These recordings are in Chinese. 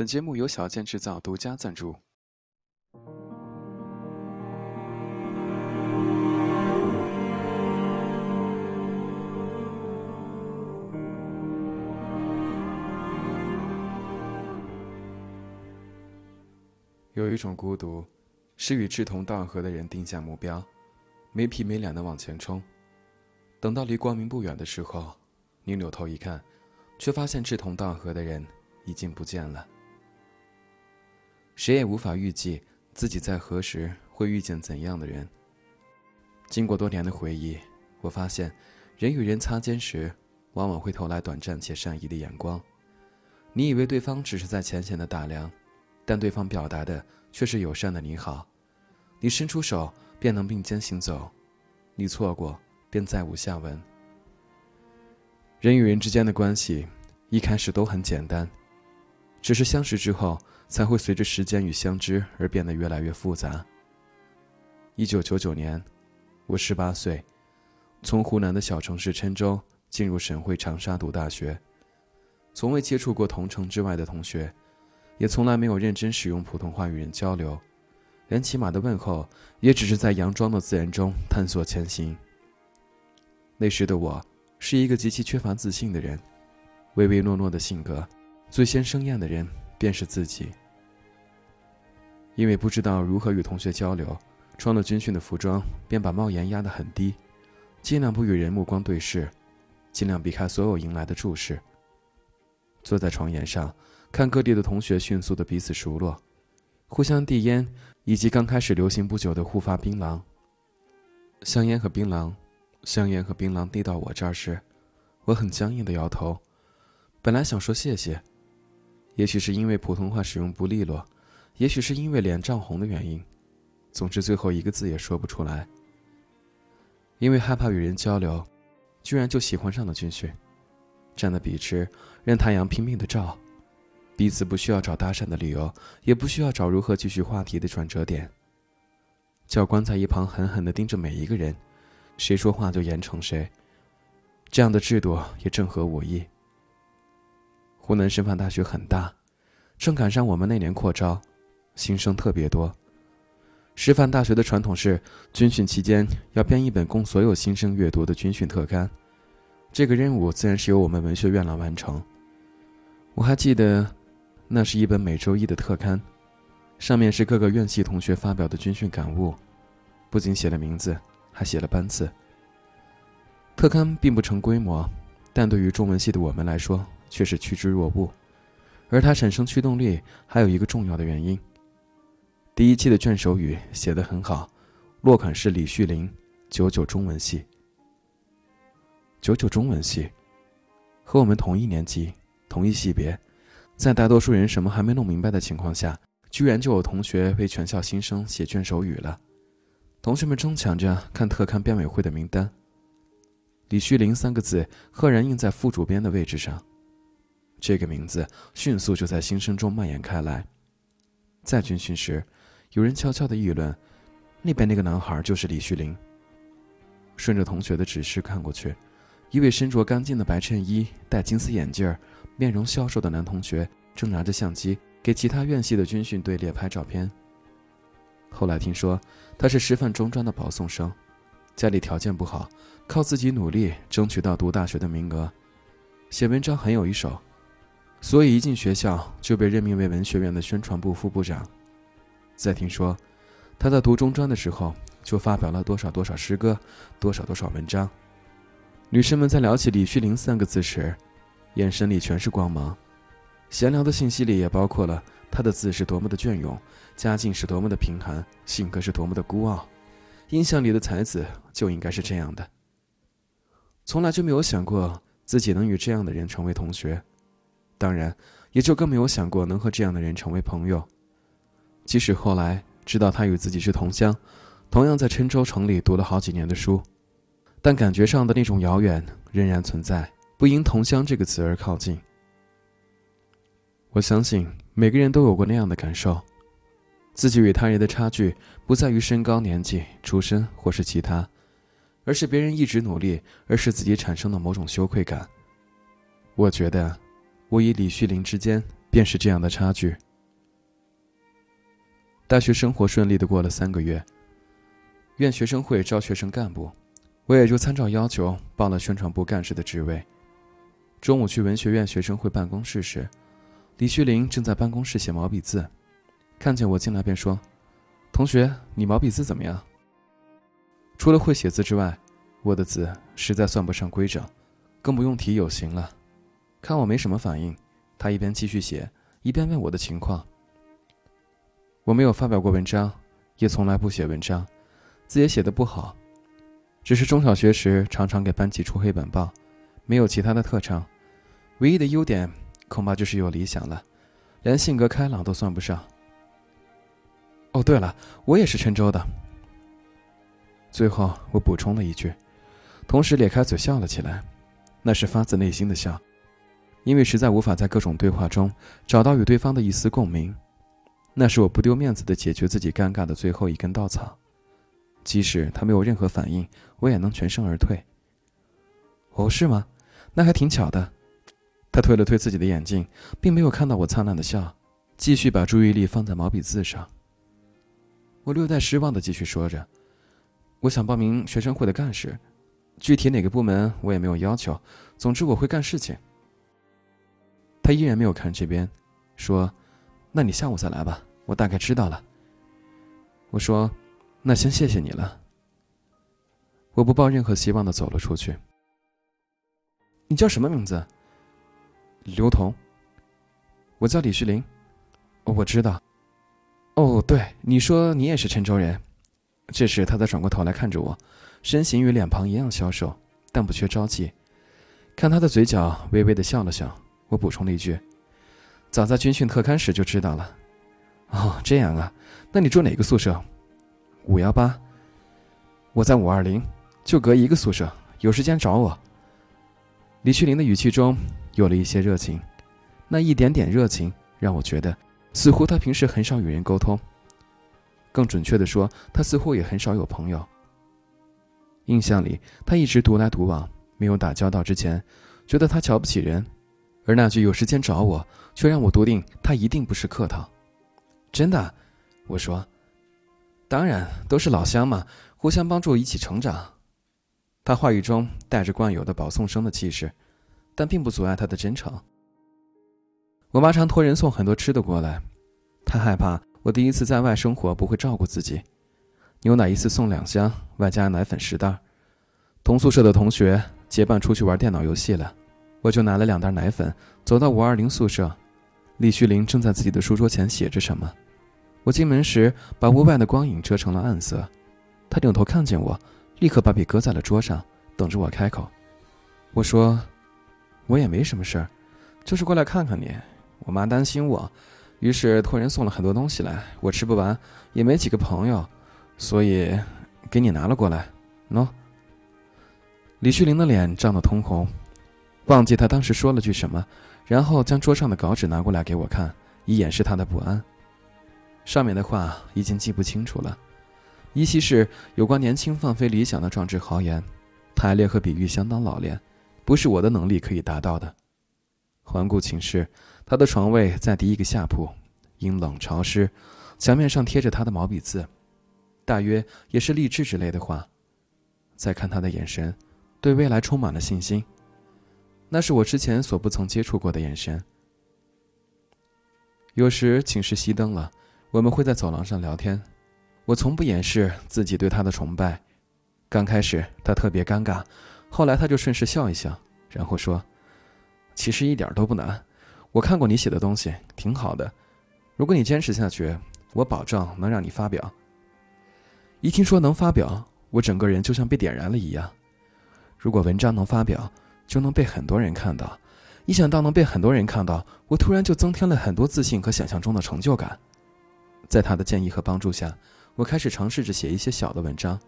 本节目由小健制造独家赞助。有一种孤独，是与志同道合的人定下目标，没皮没脸的往前冲，等到离光明不远的时候，你扭头一看，却发现志同道合的人已经不见了。谁也无法预计自己在何时会遇见怎样的人。经过多年的回忆，我发现，人与人擦肩时，往往会投来短暂且善意的眼光。你以为对方只是在浅浅的打量，但对方表达的却是友善的“你好”。你伸出手便能并肩行走，你错过便再无下文。人与人之间的关系，一开始都很简单，只是相识之后。才会随着时间与相知而变得越来越复杂。一九九九年，我十八岁，从湖南的小城市郴州进入省会长沙读大学，从未接触过同城之外的同学，也从来没有认真使用普通话与人交流，连起码的问候也只是在佯装的自然中探索前行。那时的我，是一个极其缺乏自信的人，唯唯诺诺的性格，最先生厌的人便是自己。因为不知道如何与同学交流，穿了军训的服装，便把帽檐压得很低，尽量不与人目光对视，尽量避开所有迎来的注视。坐在床沿上，看各地的同学迅速的彼此熟络，互相递烟，以及刚开始流行不久的互发槟榔。香烟和槟榔，香烟和槟榔递到我这儿时，我很僵硬的摇头。本来想说谢谢，也许是因为普通话使用不利落。也许是因为脸涨红的原因，总之最后一个字也说不出来。因为害怕与人交流，居然就喜欢上了军训。站在笔直，任太阳拼命的照，彼此不需要找搭讪的理由，也不需要找如何继续话题的转折点。教官在一旁狠狠的盯着每一个人，谁说话就严惩谁。这样的制度也正合我意。湖南师范大学很大，正赶上我们那年扩招。新生特别多。师范大学的传统是，军训期间要编一本供所有新生阅读的军训特刊，这个任务自然是由我们文学院来完成。我还记得，那是一本每周一的特刊，上面是各个院系同学发表的军训感悟，不仅写了名字，还写了班次。特刊并不成规模，但对于中文系的我们来说却是趋之若鹜，而它产生驱动力还有一个重要的原因。第一期的卷首语写得很好，落款是李旭林，九九中文系。九九中文系，和我们同一年级，同一系别，在大多数人什么还没弄明白的情况下，居然就有同学为全校新生写卷首语了。同学们争抢着看特刊编委会的名单。李旭林三个字赫然印在副主编的位置上，这个名字迅速就在新生中蔓延开来。在军训时。有人悄悄的议论，那边那个男孩就是李旭林。顺着同学的指示看过去，一位身着干净的白衬衣、戴金丝眼镜、面容消瘦的男同学正拿着相机给其他院系的军训队列拍照片。后来听说他是师范中专的保送生，家里条件不好，靠自己努力争取到读大学的名额，写文章很有一手，所以一进学校就被任命为文学院的宣传部副部长。再听说，他在读中专的时候就发表了多少多少诗歌，多少多少文章。女生们在聊起李旭林三个字时，眼神里全是光芒。闲聊的信息里也包括了他的字是多么的隽永，家境是多么的贫寒，性格是多么的孤傲。印象里的才子就应该是这样的。从来就没有想过自己能与这样的人成为同学，当然，也就更没有想过能和这样的人成为朋友。即使后来知道他与自己是同乡，同样在郴州城里读了好几年的书，但感觉上的那种遥远仍然存在，不因“同乡”这个词而靠近。我相信每个人都有过那样的感受，自己与他人的差距不在于身高、年纪、出身或是其他，而是别人一直努力，而使自己产生的某种羞愧感。我觉得，我与李旭林之间便是这样的差距。大学生活顺利的过了三个月，院学生会招学生干部，我也就参照要求报了宣传部干事的职位。中午去文学院学生会办公室时，李旭林正在办公室写毛笔字，看见我进来便说：“同学，你毛笔字怎么样？”除了会写字之外，我的字实在算不上规整，更不用提有形了。看我没什么反应，他一边继续写，一边问我的情况。我没有发表过文章，也从来不写文章，字也写得不好，只是中小学时常常给班级出黑板报，没有其他的特长。唯一的优点恐怕就是有理想了，连性格开朗都算不上。哦，对了，我也是郴州的。最后，我补充了一句，同时咧开嘴笑了起来，那是发自内心的笑，因为实在无法在各种对话中找到与对方的一丝共鸣，那是我不丢面子的解决自己尴尬的最后一根稻草。即使他没有任何反应，我也能全身而退。哦，是吗？那还挺巧的。他推了推自己的眼镜，并没有看到我灿烂的笑，继续把注意力放在毛笔字上。我略带失望的继续说着。我想报名学生会的干事，具体哪个部门我也没有要求。总之我会干事情。他依然没有看这边，说：“那你下午再来吧，我大概知道了。”我说：“那先谢谢你了。”我不抱任何希望的走了出去。你叫什么名字？刘同。我叫李旭林。我知道。哦，对，你说你也是郴州人。这时，他才转过头来看着我，身形与脸庞一样消瘦，但不缺朝气。看他的嘴角微微的笑了笑，我补充了一句：“早在军训特刊时就知道了。”哦，这样啊，那你住哪个宿舍？五幺八。我在五二零，就隔一个宿舍，有时间找我。李旭林的语气中有了一些热情，那一点点热情让我觉得，似乎他平时很少与人沟通。更准确的说，他似乎也很少有朋友。印象里，他一直独来独往，没有打交道。之前，觉得他瞧不起人，而那句“有时间找我”，却让我笃定他一定不是客套。真的，我说：“当然，都是老乡嘛，互相帮助，一起成长。”他话语中带着惯有的保送生的气势，但并不阻碍他的真诚。我妈常托人送很多吃的过来，她害怕。我第一次在外生活不会照顾自己，牛奶一次送两箱，外加奶粉十袋。同宿舍的同学结伴出去玩电脑游戏了，我就拿了两袋奶粉，走到五二零宿舍。李旭林正在自己的书桌前写着什么。我进门时把屋外的光影遮成了暗色，他扭头看见我，立刻把笔搁在了桌上，等着我开口。我说：“我也没什么事儿，就是过来看看你。我妈担心我。”于是托人送了很多东西来，我吃不完，也没几个朋友，所以给你拿了过来。喏。李旭林的脸涨得通红，忘记他当时说了句什么，然后将桌上的稿纸拿过来给我看，以掩饰他的不安。上面的话已经记不清楚了，依稀是有关年轻放飞理想的壮志豪言，排列和比喻相当老练，不是我的能力可以达到的。环顾寝室。他的床位在第一个下铺，阴冷潮湿，墙面上贴着他的毛笔字，大约也是励志之类的话。再看他的眼神，对未来充满了信心，那是我之前所不曾接触过的眼神。有时寝室熄灯了，我们会在走廊上聊天，我从不掩饰自己对他的崇拜。刚开始他特别尴尬，后来他就顺势笑一笑，然后说：“其实一点都不难。”我看过你写的东西，挺好的。如果你坚持下去，我保证能让你发表。一听说能发表，我整个人就像被点燃了一样。如果文章能发表，就能被很多人看到。一想到能被很多人看到，我突然就增添了很多自信和想象中的成就感。在他的建议和帮助下，我开始尝试着写一些小的文章，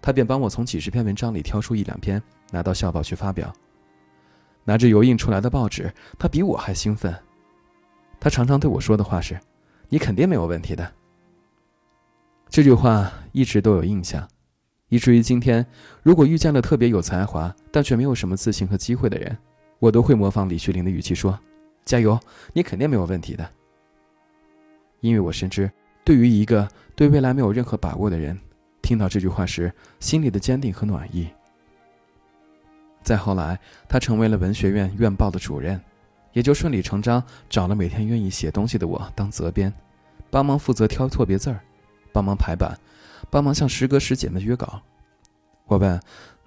他便帮我从几十篇文章里挑出一两篇，拿到校报去发表。拿着油印出来的报纸，他比我还兴奋。他常常对我说的话是：“你肯定没有问题的。”这句话一直都有印象，以至于今天，如果遇见了特别有才华但却没有什么自信和机会的人，我都会模仿李旭林的语气说：“加油，你肯定没有问题的。”因为我深知，对于一个对未来没有任何把握的人，听到这句话时心里的坚定和暖意。再后来，他成为了文学院院报的主任，也就顺理成章找了每天愿意写东西的我当责编，帮忙负责挑错别字儿，帮忙排版，帮忙向师哥师姐们约稿。我问：“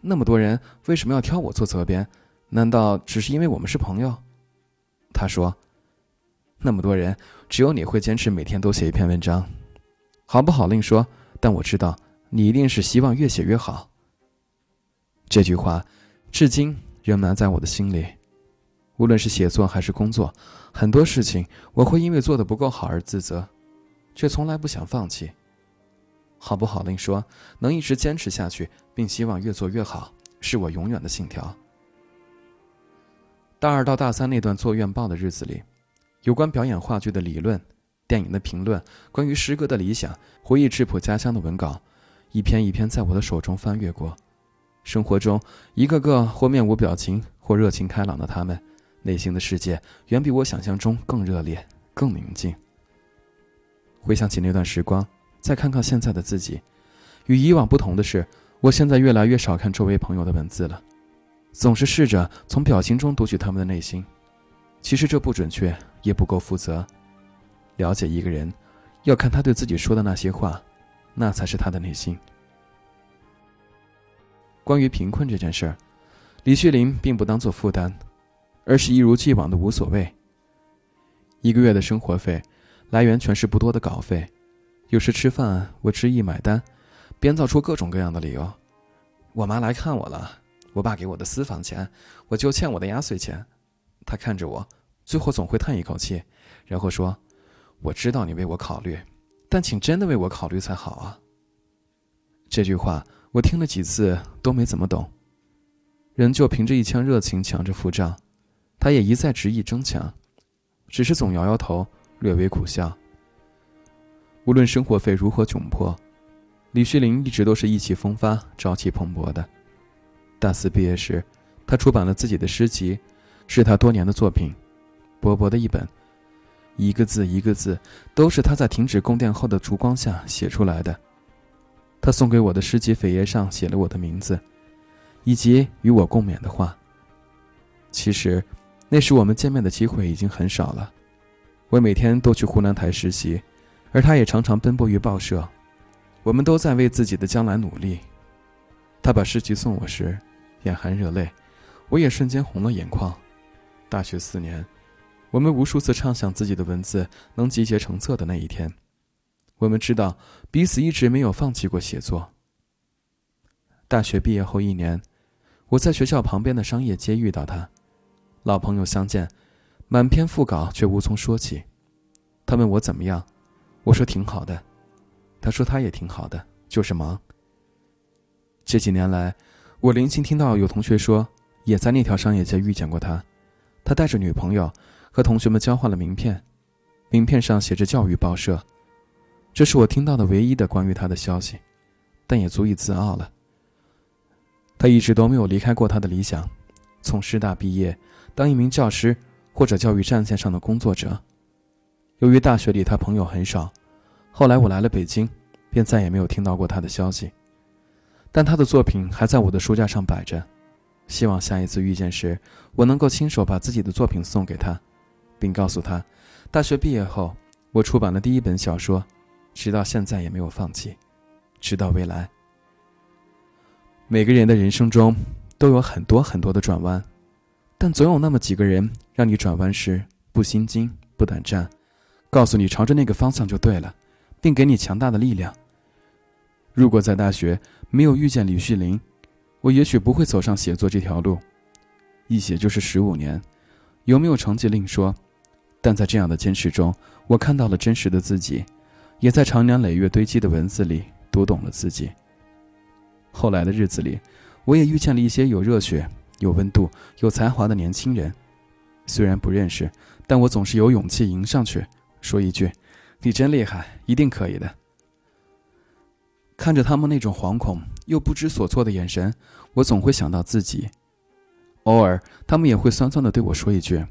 那么多人为什么要挑我做责编？难道只是因为我们是朋友？”他说：“那么多人，只有你会坚持每天都写一篇文章，好不好另说，但我知道你一定是希望越写越好。”这句话。至今仍埋在我的心里，无论是写作还是工作，很多事情我会因为做的不够好而自责，却从来不想放弃。好不好另说，能一直坚持下去，并希望越做越好，是我永远的信条。大二到大三那段做院报的日子里，有关表演话剧的理论、电影的评论、关于诗歌的理想、回忆质朴家乡的文稿，一篇一篇在我的手中翻阅过。生活中，一个个或面无表情，或热情开朗的他们，内心的世界远比我想象中更热烈、更宁静。回想起那段时光，再看看现在的自己，与以往不同的是，我现在越来越少看周围朋友的文字了，总是试着从表情中读取他们的内心。其实这不准确，也不够负责。了解一个人，要看他对自己说的那些话，那才是他的内心。关于贫困这件事儿，李旭林并不当做负担，而是一如既往的无所谓。一个月的生活费，来源全是不多的稿费，有时吃饭我执意买单，编造出各种各样的理由。我妈来看我了，我爸给我的私房钱，我就欠我的压岁钱。他看着我，最后总会叹一口气，然后说：“我知道你为我考虑，但请真的为我考虑才好啊。”这句话。我听了几次都没怎么懂，仍旧凭着一腔热情抢着付账，他也一再执意争抢，只是总摇摇头，略微苦笑。无论生活费如何窘迫，李旭林一直都是意气风发、朝气蓬勃的。大四毕业时，他出版了自己的诗集，是他多年的作品，薄薄的一本，一个字一个字都是他在停止供电后的烛光下写出来的。他送给我的诗集扉页上写了我的名字，以及与我共勉的话。其实，那时我们见面的机会已经很少了。我每天都去湖南台实习，而他也常常奔波于报社。我们都在为自己的将来努力。他把诗集送我时，眼含热泪，我也瞬间红了眼眶。大学四年，我们无数次畅想自己的文字能集结成册的那一天。我们知道彼此一直没有放弃过写作。大学毕业后一年，我在学校旁边的商业街遇到他，老朋友相见，满篇副稿却无从说起。他问我怎么样，我说挺好的。他说他也挺好的，就是忙。这几年来，我零星听到有同学说，也在那条商业街遇见过他。他带着女朋友，和同学们交换了名片，名片上写着“教育报社”。这是我听到的唯一的关于他的消息，但也足以自傲了。他一直都没有离开过他的理想，从师大毕业，当一名教师或者教育战线上的工作者。由于大学里他朋友很少，后来我来了北京，便再也没有听到过他的消息。但他的作品还在我的书架上摆着，希望下一次遇见时，我能够亲手把自己的作品送给他，并告诉他，大学毕业后，我出版了第一本小说。直到现在也没有放弃，直到未来。每个人的人生中都有很多很多的转弯，但总有那么几个人让你转弯时不心惊不胆战，告诉你朝着那个方向就对了，并给你强大的力量。如果在大学没有遇见李旭林，我也许不会走上写作这条路。一写就是十五年，有没有成绩另说，但在这样的坚持中，我看到了真实的自己。也在长年累月堆积的文字里读懂了自己。后来的日子里，我也遇见了一些有热血、有温度、有才华的年轻人，虽然不认识，但我总是有勇气迎上去，说一句：“你真厉害，一定可以的。”看着他们那种惶恐又不知所措的眼神，我总会想到自己。偶尔，他们也会酸酸的对我说一句：“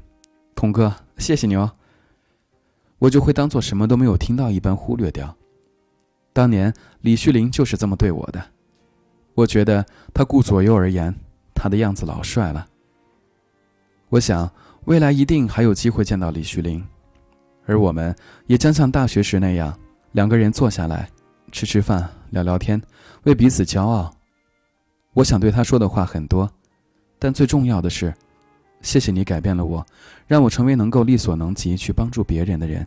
童哥，谢谢你哦。我就会当做什么都没有听到一般忽略掉。当年李旭林就是这么对我的，我觉得他顾左右而言，他的样子老帅了。我想未来一定还有机会见到李旭林，而我们也将像大学时那样，两个人坐下来，吃吃饭，聊聊天，为彼此骄傲。我想对他说的话很多，但最重要的是。谢谢你改变了我，让我成为能够力所能及去帮助别人的人。